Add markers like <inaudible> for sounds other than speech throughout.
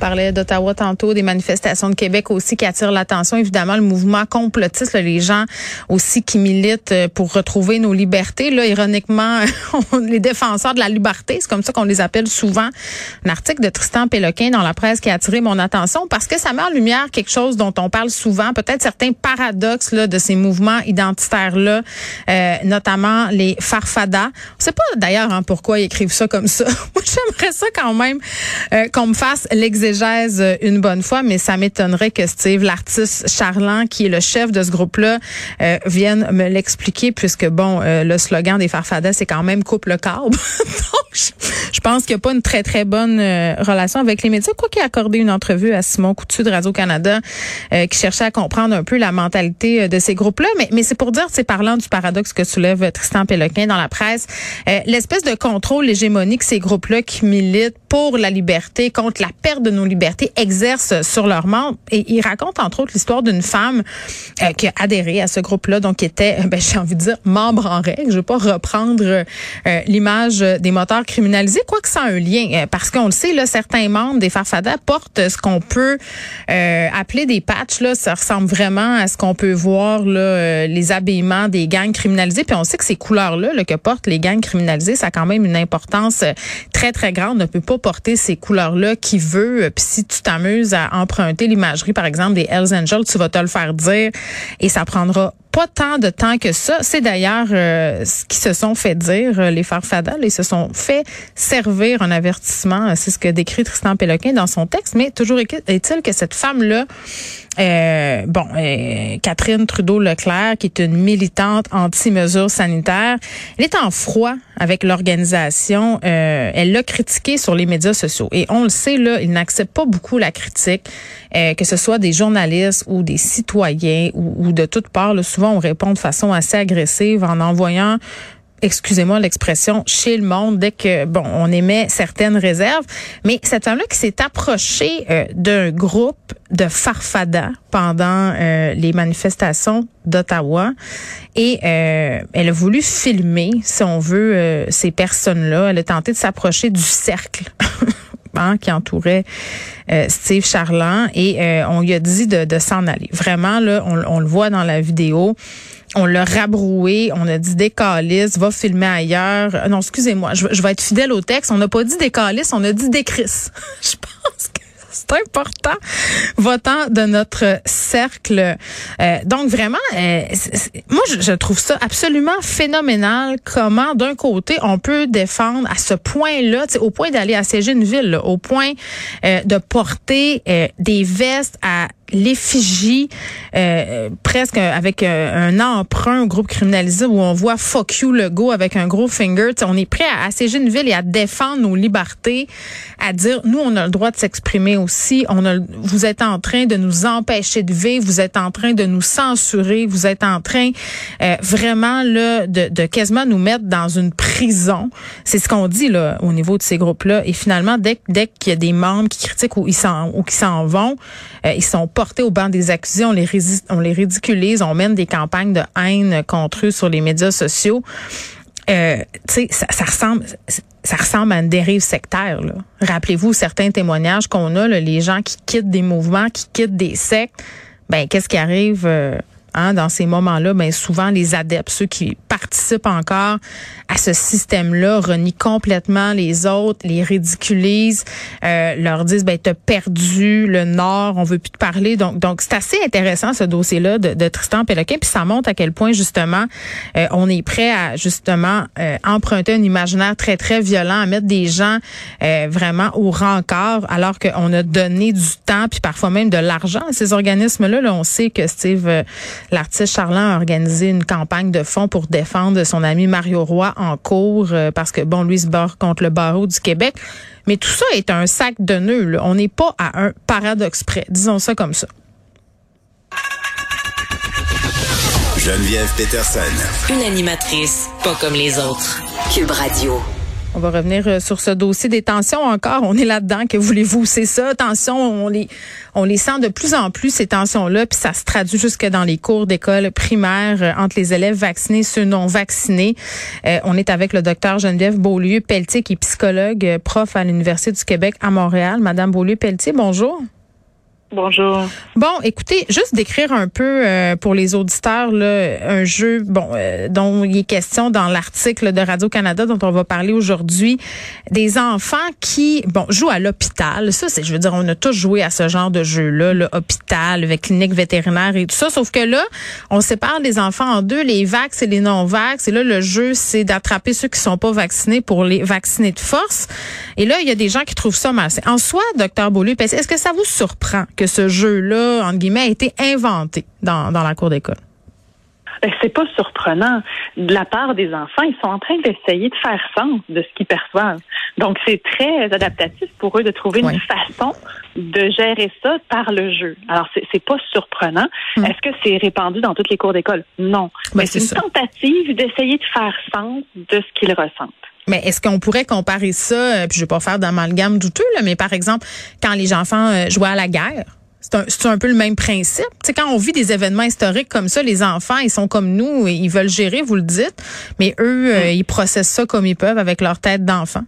parlait d'Ottawa tantôt, des manifestations de Québec aussi qui attirent l'attention. Évidemment, le mouvement complotiste, les gens aussi qui militent euh, pour retrouver nos libertés. Là, ironiquement, <laughs> les défenseurs de la liberté, c'est comme ça qu'on les appelle souvent. Un article de Tristan Péloquin dans la presse qui a attiré mon attention parce que ça met en lumière quelque chose dont on parle souvent, peut-être certains paradoxes là, de ces mouvements identitaires-là, euh, notamment les farfadas. On sait pas d'ailleurs hein, pourquoi ils écrivent ça comme ça. <laughs> Moi, j'aimerais ça quand même euh, qu'on me fasse l'exercice euh, une bonne fois, mais ça m'étonnerait que Steve, l'artiste charlant, qui est le chef de ce groupe-là, euh, vienne me l'expliquer, puisque bon, euh, le slogan des Farfadas, c'est quand même coupe le câble. <laughs> Donc, je, pense qu'il n'y a pas une très, très bonne relation avec les médias. Quoi qu'il a accordé une entrevue à Simon Coutu de Radio-Canada, qui cherchait à comprendre un peu la mentalité de ces groupes-là. Mais, mais c'est pour dire, c'est parlant du paradoxe que soulève Tristan Péloquin dans la presse, l'espèce de contrôle hégémonique ces groupes-là qui militent pour la liberté contre la perte de nos libertés exercent sur leurs membres. Et il raconte entre autres l'histoire d'une femme euh, qui a adhéré à ce groupe-là, donc qui était, euh, ben, <laughs> j'ai envie de dire, membre en règle. Je vais pas reprendre euh, l'image des moteurs criminalisés, quoique ça a un lien, parce qu'on le sait, là, certains membres des Farfadas portent ce qu'on peut appeler des patchs. Là, ça ressemble vraiment à ce qu'on peut voir là, les habillements des gangs criminalisés. Puis on sait que ces couleurs-là là, que portent les gangs criminalisés, ça a quand même une importance très très grande. On ne peut pas porter ces couleurs-là qui veut. Puis si tu t'amuses à emprunter l'imagerie, par exemple, des Hells Angels, tu vas te le faire dire et ça prendra pas tant de temps que ça. C'est d'ailleurs euh, ce qui se sont fait dire, euh, les farfadals, ils se sont fait servir un avertissement. C'est ce que décrit Tristan Péloquin dans son texte. Mais toujours est-il que cette femme-là, euh, bon, Catherine Trudeau-Leclerc, qui est une militante anti-mesures sanitaires, elle est en froid avec l'organisation. elle l'a critiqué sur les médias sociaux. Et on le sait, là, il n'accepte pas beaucoup la critique, que ce soit des journalistes ou des citoyens ou, de toutes parts. Là, on répond de façon assez agressive en envoyant excusez-moi l'expression, chez le monde dès que bon, on émet certaines réserves. Mais cette femme-là qui s'est approchée euh, d'un groupe de farfadas pendant euh, les manifestations d'Ottawa et euh, elle a voulu filmer, si on veut, ces personnes-là. Elle a tenté de s'approcher du cercle. <laughs> Hein, qui entourait Steve Charland et on lui a dit de, s'en aller. Vraiment là, on, le voit dans la vidéo on l'a rabroué, on a dit décaliste, va filmer ailleurs. Euh, non, excusez-moi, je, vais être fidèle au texte. On n'a pas dit décaliste, on a dit décris. <laughs> je pense que c'est important, votant de notre cercle. Euh, donc vraiment, euh, moi je, trouve ça absolument phénoménal comment d'un côté on peut défendre à ce point-là, au point d'aller assiéger une ville, au point de porter des vestes à l'effigie euh, presque avec euh, un emprunt au groupe criminalisé où on voit fuck you le go avec un gros finger. on est prêt à assiéger une ville et à défendre nos libertés, à dire nous on a le droit de s'exprimer aussi. On a, vous êtes en train de nous empêcher de vivre, vous êtes en train de nous censurer, vous êtes en train euh, vraiment là de, de quasiment nous mettre dans une prison. C'est ce qu'on dit là au niveau de ces groupes-là. Et finalement, dès, dès qu'il y a des membres qui critiquent ou ils s'en ou qui s'en vont, ils sont pas au banc des accusés, on les, ridiculise, on mène des campagnes de haine contre eux sur les médias sociaux. Euh, sais, ça, ressemble, ça ressemble à une dérive sectaire. Rappelez-vous certains témoignages qu'on a, les gens qui quittent des mouvements, qui quittent des sectes. Ben, qu'est-ce qui arrive? Euh, Hein, dans ces moments-là, ben souvent les adeptes, ceux qui participent encore à ce système-là, renient complètement les autres, les ridiculisent, euh, leur disent ben t'as perdu le Nord, on veut plus te parler. Donc donc c'est assez intéressant ce dossier-là de, Tristan Péloquin, puis ça montre à quel point justement euh, on est prêt à justement euh, emprunter un imaginaire très très violent, à mettre des gens vraiment au rencard, alors qu'on a donné du temps puis parfois même de l'argent à ces organismes-là. Là, on sait que Steve L'artiste Charland a organisé une campagne de fonds pour défendre son ami Mario Roy en cours euh, parce que, bon, lui se barre contre le barreau du Québec. Mais tout ça est un sac de nœuds. On n'est pas à un paradoxe près. Disons ça comme ça. Geneviève Peterson. Une animatrice pas comme les autres. Cube Radio. On va revenir euh, sur ce dossier des tensions encore. On est là-dedans. Que voulez-vous? C'est ça. Tensions, on les, on les sent de plus en plus, ces tensions-là, puis ça se traduit jusque dans les cours d'école primaire euh, entre les élèves vaccinés et ceux non vaccinés. Euh, on est avec le docteur Geneviève Beaulieu-Pelletier, qui est psychologue, prof à l'Université du Québec à Montréal. Madame Beaulieu-Pelletier, bonjour. Bonjour. Bon, écoutez, juste décrire un peu euh, pour les auditeurs là, un jeu bon euh, dont il est question dans l'article de Radio Canada dont on va parler aujourd'hui, des enfants qui bon jouent à l'hôpital. Ça, c'est, je veux dire, on a tous joué à ce genre de jeu là, l'hôpital avec clinique vétérinaire et tout ça. Sauf que là, on sépare les enfants en deux, les vax et les non vax. Et là, le jeu, c'est d'attraper ceux qui sont pas vaccinés pour les vacciner de force. Et là, il y a des gens qui trouvent ça mal. En soi, docteur Beaulieu, est-ce que ça vous surprend? Que ce jeu-là, entre guillemets, a été inventé dans, dans la cour d'école? Ben, c'est pas surprenant. De la part des enfants, ils sont en train d'essayer de faire sens de ce qu'ils perçoivent. Donc, c'est très adaptatif pour eux de trouver une façon de gérer ça par le jeu. Alors, c'est pas surprenant. Hmm. Est-ce que c'est répandu dans toutes les cours d'école? Non. Ben, Mais c'est une tentative d'essayer de faire sens de ce qu'ils ressentent. Mais est-ce qu'on pourrait comparer ça, euh, puis je vais pas faire d'amalgame douteux, là, mais par exemple, quand les enfants euh, jouaient à la guerre, c'est un, un, peu le même principe. sais, quand on vit des événements historiques comme ça, les enfants, ils sont comme nous, et ils veulent gérer, vous le dites, mais eux, euh, mm. ils processent ça comme ils peuvent avec leur tête d'enfant.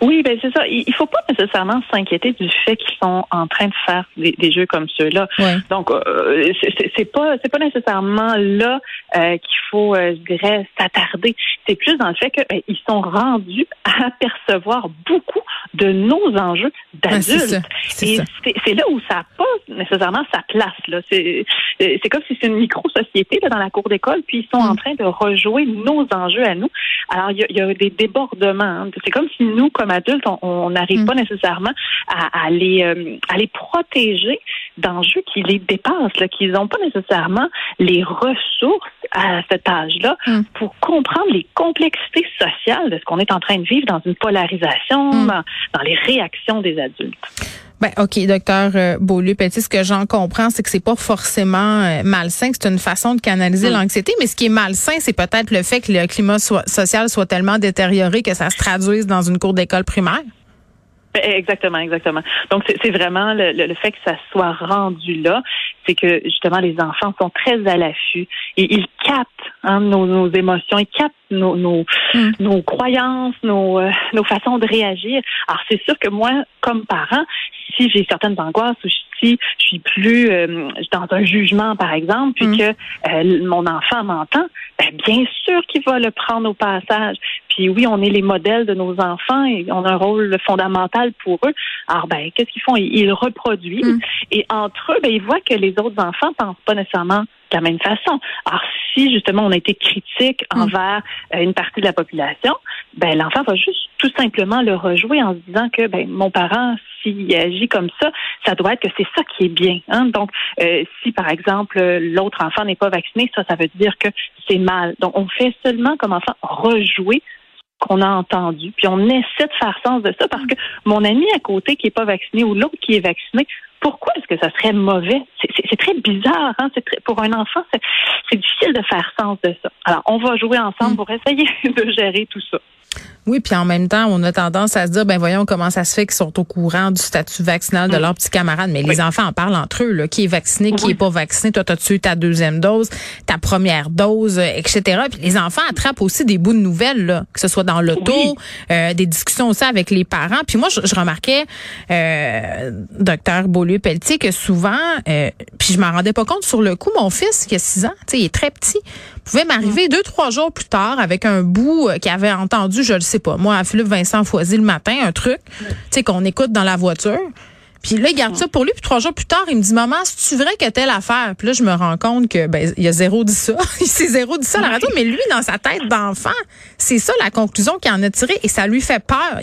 Oui, ben c'est ça. Il faut pas nécessairement s'inquiéter du fait qu'ils sont en train de faire des, jeux comme ceux-là. Donc, euh, c'est pas c'est pas nécessairement là euh, qu'il faut, euh, je dirais, s'attarder. C'est plus dans le fait qu'ils ben, sont rendus à percevoir beaucoup de nos enjeux d'adultes. Et c'est là où ça n'a pas nécessairement sa place. Là, c'est comme si c'est une micro-société dans la cour d'école, puis ils sont mm. en train de rejouer nos enjeux à nous. Alors, il y a, des débordements. Hein. C'est comme si nous, comme adultes, on n'arrive mm. pas nécessairement à, les, euh, à les protéger d'enjeux qui les dépassent, qu'ils n'ont pas nécessairement les ressources à cet âge-là mm. pour comprendre les complexités sociales de ce qu'on est en train de vivre dans une polarisation, mm. dans, les réactions des adultes. Ben, OK, docteur euh, Beaulieu Petit, ce que j'en comprends, c'est que c'est pas forcément euh, malsain, c'est une façon de canaliser l'anxiété, mais ce qui est malsain, c'est peut-être le fait que le climat social soit tellement détérioré que ça se traduise dans une cour d'école primaire. Exactement, exactement. Donc c'est vraiment le, le, fait que ça soit rendu là, c'est que justement les enfants sont très à l'affût et ils captent hein, nos, nos, émotions, ils captent nos nos, mm. nos croyances, nos euh, nos façons de réagir. Alors c'est sûr que moi, comme parent, si j'ai certaines angoisses ou si je suis plus euh, dans un jugement par exemple, puis mm. que euh, mon enfant m'entend, ben, bien sûr qu'il va le prendre au passage. Puis oui, on est les modèles de nos enfants et on a un rôle fondamental pour eux. Alors ben, qu'est-ce qu'ils font? Ils, reproduisent mm. et entre eux, ben, ils voient que les autres enfants pensent pas nécessairement de la même façon. Alors si justement on a été critique mm. envers euh, une partie de la population, ben l'enfant va juste tout simplement le rejouer en se disant que ben mon parent s'il agit comme ça, ça doit être que c'est ça qui est bien. Hein? Donc, euh, si par exemple l'autre enfant n'est pas vacciné, ça, ça veut dire que c'est mal. Donc, on fait seulement comme enfant rejouer qu'on a entendu. Puis on essaie de faire sens de ça parce que mon ami à côté qui est pas vacciné ou l'autre qui est vacciné, pourquoi est-ce que ça serait mauvais? C'est très bizarre. Hein? Très, pour un enfant, c'est difficile de faire sens de ça. Alors, on va jouer ensemble mm. pour essayer <laughs> de gérer tout ça. Oui, puis en même temps, on a tendance à se dire, ben voyons comment ça se fait qu'ils sont au courant du statut vaccinal de mm. leurs petits camarades. Mais les enfants en parlent entre eux, là, qui est vacciné, qui est pas vacciné. Toi, as-tu eu ta deuxième dose, ta première dose, euh, etc. Puis les enfants attrapent aussi des bouts de nouvelles, là, que ce soit dans l'auto, euh, des discussions aussi avec les parents. Puis moi, je, remarquais, euh, docteur Beaulieu-Pelletier, que souvent, euh, puis je m'en rendais pas compte sur le coup, mon fils, qui a six ans, il est très petit, pouvait m'arriver deux, trois jours plus tard avec un bout qu'il avait entendu, je le sais pas, moi, à Philippe Vincent Foisy le matin, un truc, tu sais, qu'on écoute dans la voiture. Puis là, il garde ça pour lui. Puis trois jours plus tard, il me dit, maman, c'est-tu vrai que telle affaire? Puis là, je me rends compte que ben il y a zéro dit ça. <laughs> il s'est zéro dit ça à la radio. Mais lui, dans sa tête d'enfant, c'est ça la conclusion qu'il en a tirée. Et ça lui fait peur.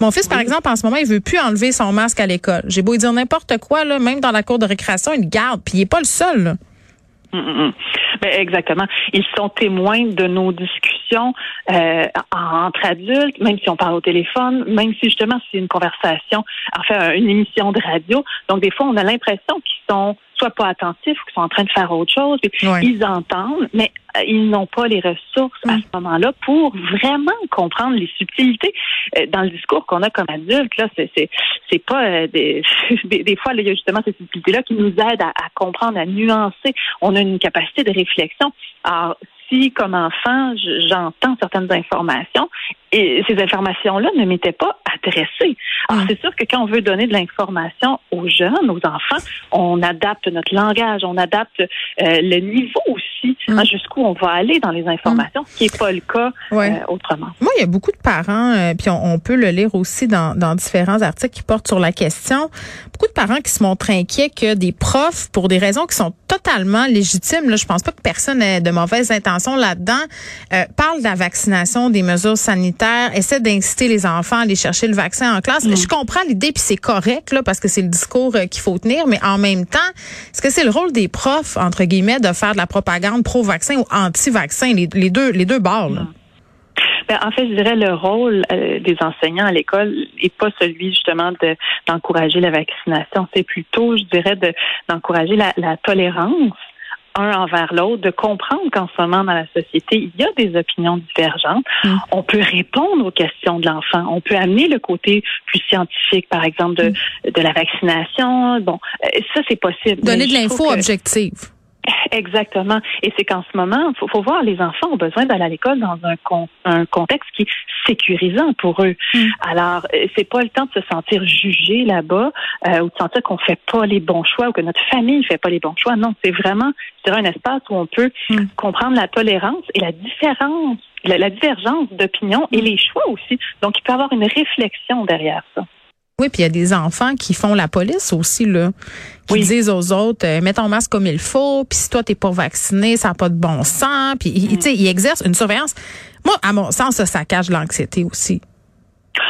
mon fils, par exemple, en ce moment, il veut plus enlever son masque à l'école. J'ai beau lui dire n'importe quoi, là, même dans la cour de récréation, il le garde. Puis il est pas le seul. Là. Mm, mm, mm. Ben, exactement. Ils sont témoins de nos discussions euh, entre adultes, même si on parle au téléphone, même si justement c'est une conversation, enfin une émission de radio. Donc des fois, on a l'impression qu'ils sont soit pas attentifs ou qui sont en train de faire autre chose. Ils entendent, mais euh, ils n'ont pas les ressources à mm. ce moment-là pour vraiment comprendre les subtilités euh, dans le discours qu'on a comme adulte. Là, c'est c'est pas euh, des, <laughs> des, fois il y a justement ces subtilités-là qui nous aident à, à comprendre, à nuancer. On a une capacité de réflexion. Alors, comme enfant, j'entends certaines informations et ces informations-là ne m'étaient pas adressées. Alors, c'est sûr que quand on veut donner de l'information aux jeunes, aux enfants, on adapte notre langage, on adapte euh, le niveau aussi, hein, jusqu'où on va aller dans les informations, ce qui n'est pas le cas euh, autrement. Moi, il y a beaucoup de parents, euh, puis on, peut le lire aussi dans, dans différents articles qui portent sur la question, beaucoup de parents qui se montrent inquiets que des profs, pour des raisons qui sont totalement légitimes, là, je pense pas que personne ait de mauvaises intentions là-dedans, parlent de la vaccination, des mesures sanitaires essaie d'inciter les enfants à aller chercher le vaccin en classe. Mm. Je comprends l'idée, puis c'est correct, là, parce que c'est le discours euh, qu'il faut tenir, mais en même temps, est-ce que c'est le rôle des profs, entre guillemets, de faire de la propagande pro-vaccin ou anti-vaccin, les, deux, les deux bords? Mm. Ben, en fait, je dirais le rôle euh, des enseignants à l'école n'est pas celui justement de d'encourager la vaccination. C'est plutôt, je dirais, de d'encourager la, la tolérance un envers l'autre, de comprendre qu'en ce moment dans la société, il y a des opinions divergentes. Mm. On peut répondre aux questions de l'enfant. On peut amener le côté plus scientifique, par exemple, de, mm. de la vaccination. Bon, euh, ça, c'est possible. Donner de l'info objective. Exactement. Et c'est qu'en ce moment, faut, faut voir, les enfants ont besoin d'aller à l'école dans un, un contexte qui est sécurisant pour eux. Mm. Alors, euh, c'est pas le temps de se sentir jugé là-bas euh, ou de sentir qu'on fait pas les bons choix ou que notre famille fait pas les bons choix. Non, c'est vraiment, c'est un espace où on peut mm. comprendre la tolérance et la différence, la, divergence d'opinion et mm. les choix aussi. Donc, il peut y avoir une réflexion derrière ça. Oui, puis il y a des enfants qui font la police aussi, là, qui disent aux autres, euh, mets ton masque comme il faut, puis si toi t'es pas vacciné, ça n'a pas de bon sens, puis mm. tu sais, ils exercent une surveillance. Moi, à mon sens, ça, ça cache l'anxiété aussi.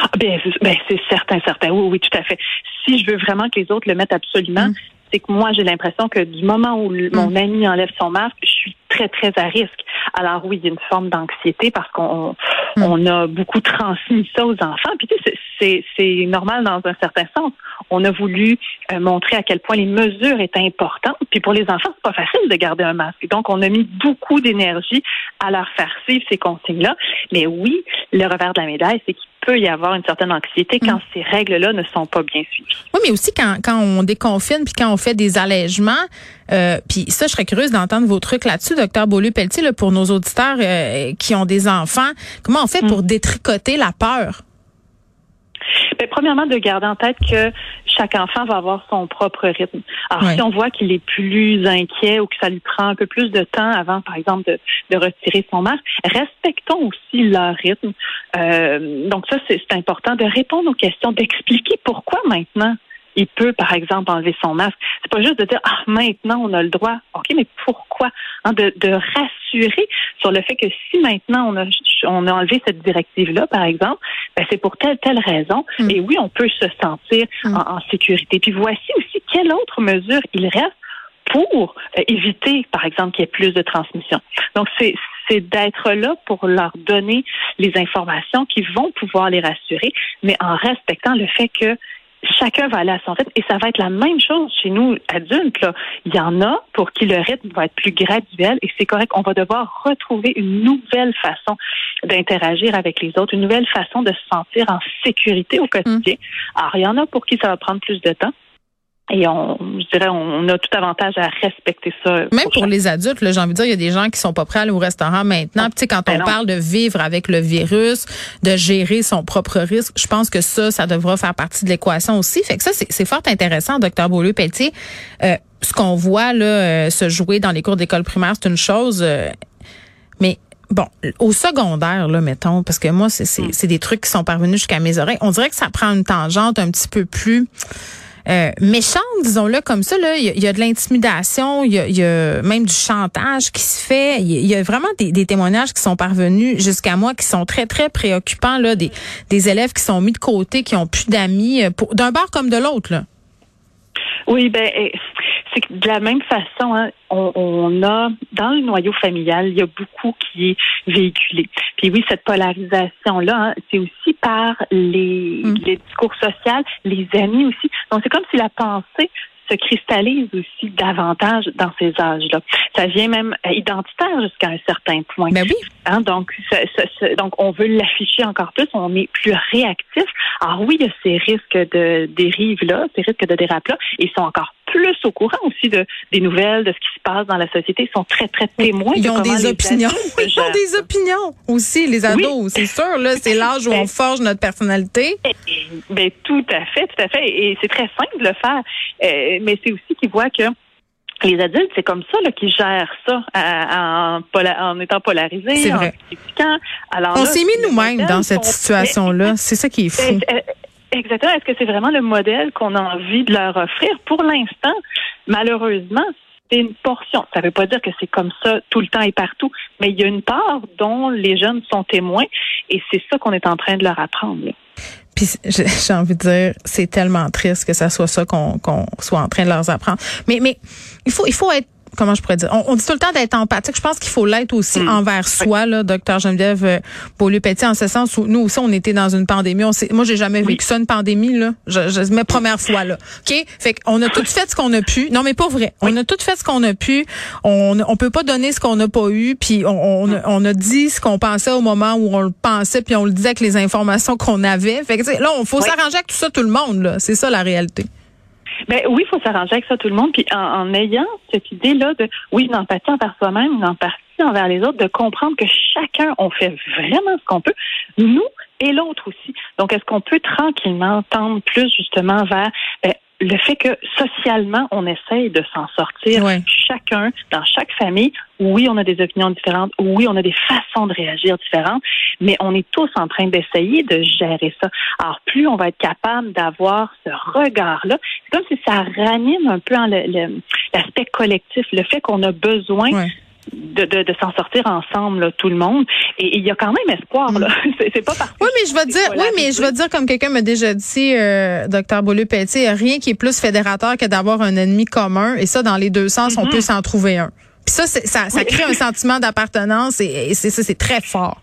Ah, ben, ben, c'est certain, certain. Oui, oui, tout à fait. Si je veux vraiment que les autres le mettent absolument, mm. c'est que moi, j'ai l'impression que du moment où mon mm. ami enlève son masque, je suis très, très à risque. Alors oui, il y a une forme d'anxiété parce qu'on on a beaucoup transmis ça aux enfants. Puis tu sais, c'est normal dans un certain sens. On a voulu euh, montrer à quel point les mesures étaient importantes. Puis pour les enfants, c'est pas facile de garder un masque. Donc, on a mis beaucoup d'énergie à leur faire suivre ces consignes-là. Mais oui, le revers de la médaille, c'est qu'il peut y avoir une certaine anxiété quand mm. ces règles-là ne sont pas bien suivies. Oui, mais aussi quand, quand on déconfine puis quand on fait des allègements, euh, puis ça, je serais curieuse d'entendre vos trucs là-dessus, docteur Beaulieu-Pelletier, pour nos auditeurs euh, qui ont des enfants. Comment on fait pour mm. détricoter la peur? Ben, premièrement, de garder en tête que chaque enfant va avoir son propre rythme. Alors, si on voit qu'il est plus inquiet ou que ça lui prend un peu plus de temps avant, par exemple, de, de retirer son masque, respectons aussi leur rythme. Euh, donc ça, c'est important de répondre aux questions, d'expliquer pourquoi maintenant il peut, par exemple, enlever son masque. C'est pas juste de dire ah maintenant on a le droit. Ok, mais pourquoi? Hein, de, de, rassurer sur le fait que si maintenant on a on a enlevé cette directive là, par exemple, ben c'est pour telle telle raison. Mm. Et oui, on peut se sentir mm. en, sécurité. Puis voici aussi quelle autre mesure il reste pour euh, éviter, par exemple, qu'il y ait plus de transmission. Donc, c'est d'être là pour leur donner les informations qui vont pouvoir les rassurer, mais en respectant le fait que chacun va aller à son rythme et ça va être la même chose chez nous adultes. Là. Il y en a pour qui le rythme va être plus graduel et c'est correct. On va devoir retrouver une nouvelle façon d'interagir avec les autres, une nouvelle façon de se sentir en sécurité au quotidien. Mmh. Alors, il y en a pour qui ça va prendre plus de temps. Et on, je dirais, on a tout avantage à respecter ça. Même pour, les adultes, j'ai envie de dire, il y a des gens qui sont pas prêts à aller au restaurant maintenant. tu sais, quand ben on parle de vivre avec le virus, de gérer son propre risque, je pense que ça, ça devra faire partie de l'équation aussi. Fait que ça, c'est fort intéressant, docteur Beaulieu-Pelletier. Euh, ce qu'on voit là euh, se jouer dans les cours d'école primaire, c'est une chose. Euh, mais Bon, au secondaire, là, mettons, parce que moi, c'est mm. des trucs qui sont parvenus jusqu'à mes oreilles. On dirait que ça prend une tangente un petit peu plus euh, méchante, disons-le comme ça. Là, il y, a de l'intimidation, il y, a, même du chantage qui se fait. Il y, a vraiment des, témoignages qui sont parvenus jusqu'à moi qui sont très très préoccupants là, des, des élèves qui sont mis de côté, qui ont plus d'amis, euh, d'un bord comme de l'autre. Là. Oui, ben c'est que de la même façon, hein, on, a dans le noyau familial, il y a beaucoup qui est véhiculé. Puis oui, cette polarisation-là, hein, c'est aussi par les, mm. les discours sociaux, les amis aussi. Donc c'est comme si la pensée se cristallise aussi davantage dans ces âges-là. Ça vient même identitaire jusqu'à un certain point. Ben oui. Hein, donc, donc, on veut l'afficher encore plus. On est plus réactif. Alors oui, il y a ces risques de dérive-là, ces risques de dérape-là. Ils sont encore plus au courant aussi de, des nouvelles, de ce qui se passe dans la sociité. Ils sont très, très témoins. Ils ont des opinions. Ils ont des opinions aussi, les ados. C'est sûr, là, c'est l'âge où on <laughs> forge notre personnalité. Ben, tout à fait, tout à fait. Et c'est très simple de le faire. Euh, mais c'est aussi qu'ils voient que les adultes, c'est comme ça là, qu'ils gèrent ça en, en, étant polarisés, c'est vrai. Alors, on s'est mis nous-mêmes dans cette situation-là. C'est ça qui est fou. Exactement. Est-ce que c'est vraiment le modèle qu'on a envie de leur offrir? Pour l'instant, malheureusement, c'est une portion. Ça ne veut pas dire que c'est comme ça tout le temps et partout, mais il y a une part dont les jeunes sont témoins et c'est ça qu'on est en train de leur apprendre. Puis <laughs> j'ai envie de dire, c'est tellement triste que ça soit ça qu'on soit en train de leur apprendre. Mais mais il faut il faut être comment je pourrais dire, on, dit tout le temps d'être empathique. Je pense qu'il faut l'être aussi mm. envers soi, là, docteur Geneviève euh, Beaulieu-Petit, en ce sens où nous aussi, on était dans une pandémie. On moi, j'ai jamais vécu ça, une pandémie, là. Je, je, mes premières fois, là. OK? Fait qu'on a tout fait ce qu'on a pu. Non, mais pas vrai. On a tout fait ce qu'on a pu. On, on peut pas donner ce qu'on n'a pas eu. Puis on, on, on, a dit ce qu'on pensait au moment où on le pensait, puis on le disait avec les informations qu'on avait. Fait que, là, on faut s'arranger avec tout ça, tout le monde, là. C'est ça, la réalité. Ben oui, il faut s'arranger avec ça tout le monde. Puis en, ayant cette idée-là de oui, une empathie envers soi-même, une empathie envers les autres, de comprendre que chacun on fait vraiment ce qu'on peut, nous et l'autre aussi. Donc est-ce qu'on peut tranquillement tendre plus justement vers ben, le fait que socialement, on essaye de s'en sortir, chacun, dans chaque famille, oui, on a des opinions différentes, oui, on a des façons de réagir différentes, mais on est tous en train d'essayer de gérer ça. Alors, plus on va être capable d'avoir ce regard-là, c'est comme si ça ranime un peu l'aspect collectif, le fait qu'on a besoin de, de, de s'en sortir ensemble, là, tout le monde. Et il y a quand même espoir. Là. Mm. <laughs> C'est pas parce Oui, mais je vais dire, oui, mais je vais dire comme quelqu'un m'a déjà dit, euh, docteur Beaulieu Petit, rien qui est plus fédérateur que d'avoir un ennemi commun. Et ça, dans les deux sens, on mm-hmm. peut s'en trouver un. Puis ça, ça, ça crée un sentiment d'appartenance et, c'est ça, c'est très fort.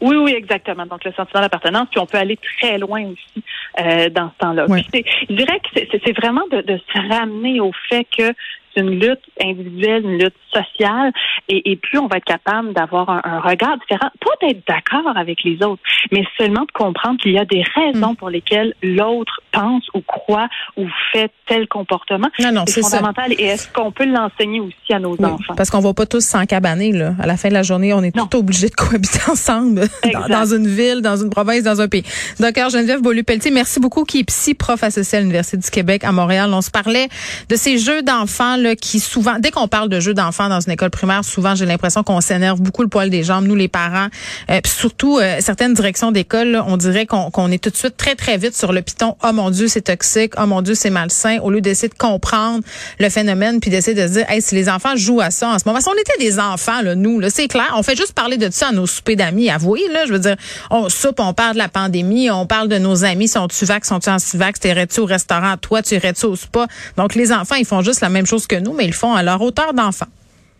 Oui, oui, exactement. Donc, le sentiment d'appartenance, puis on peut aller très loin aussi euh, dans ce temps-là. Je dirais que c'est vraiment de, de, se ramener au fait que une lutte individuelle, une lutte sociale, et, plus on va être capable d'avoir un, regard différent, pas d'être d'accord avec les autres, mais seulement de comprendre qu'il y a des raisons mm. pour lesquelles l'autre pense ou croit ou fait tel comportement. Non, non, c'est fondamental. Et est-ce qu'on peut l'enseigner aussi à nos enfants? Parce qu'on va pas tous s'encabaner, là. À la fin de la journée, on est tous obligés de cohabiter <laughs> ensemble dans, une ville, dans une province, dans un pays. Docteur Geneviève Beaulieu-Pelletier, merci beaucoup, qui est psy prof associé à l'Université du Québec à Montréal. On se parlait de ces jeux d'enfants qui souvent, dès qu'on parle de jeux d'enfants dans une école primaire, souvent j'ai l'impression qu'on s'énerve beaucoup le poil des jambes, nous les parents, euh, surtout euh, certaines directions d'école, on dirait qu'on est tout de suite très très vite sur le piton. Oh mon Dieu, c'est toxique. Oh mon Dieu, c'est malsain. Au lieu d'essayer de comprendre le phénomène puis d'essayer de se dire, hey, si les enfants jouent à ça en ce moment, si on était des enfants là, nous, là, c'est clair, on fait juste parler de ça à nos soupers d'amis. Avouez là, je veux dire, on soupe, on parle de la pandémie, on parle de nos amis, sont-tu vax, sont-tu anti-vax, t'irais-tu au restaurant, toi, tu irais-tu au spa? Donc les enfants, ils font juste la même chose que nous, mais ils font à leur hauteur d'enfant.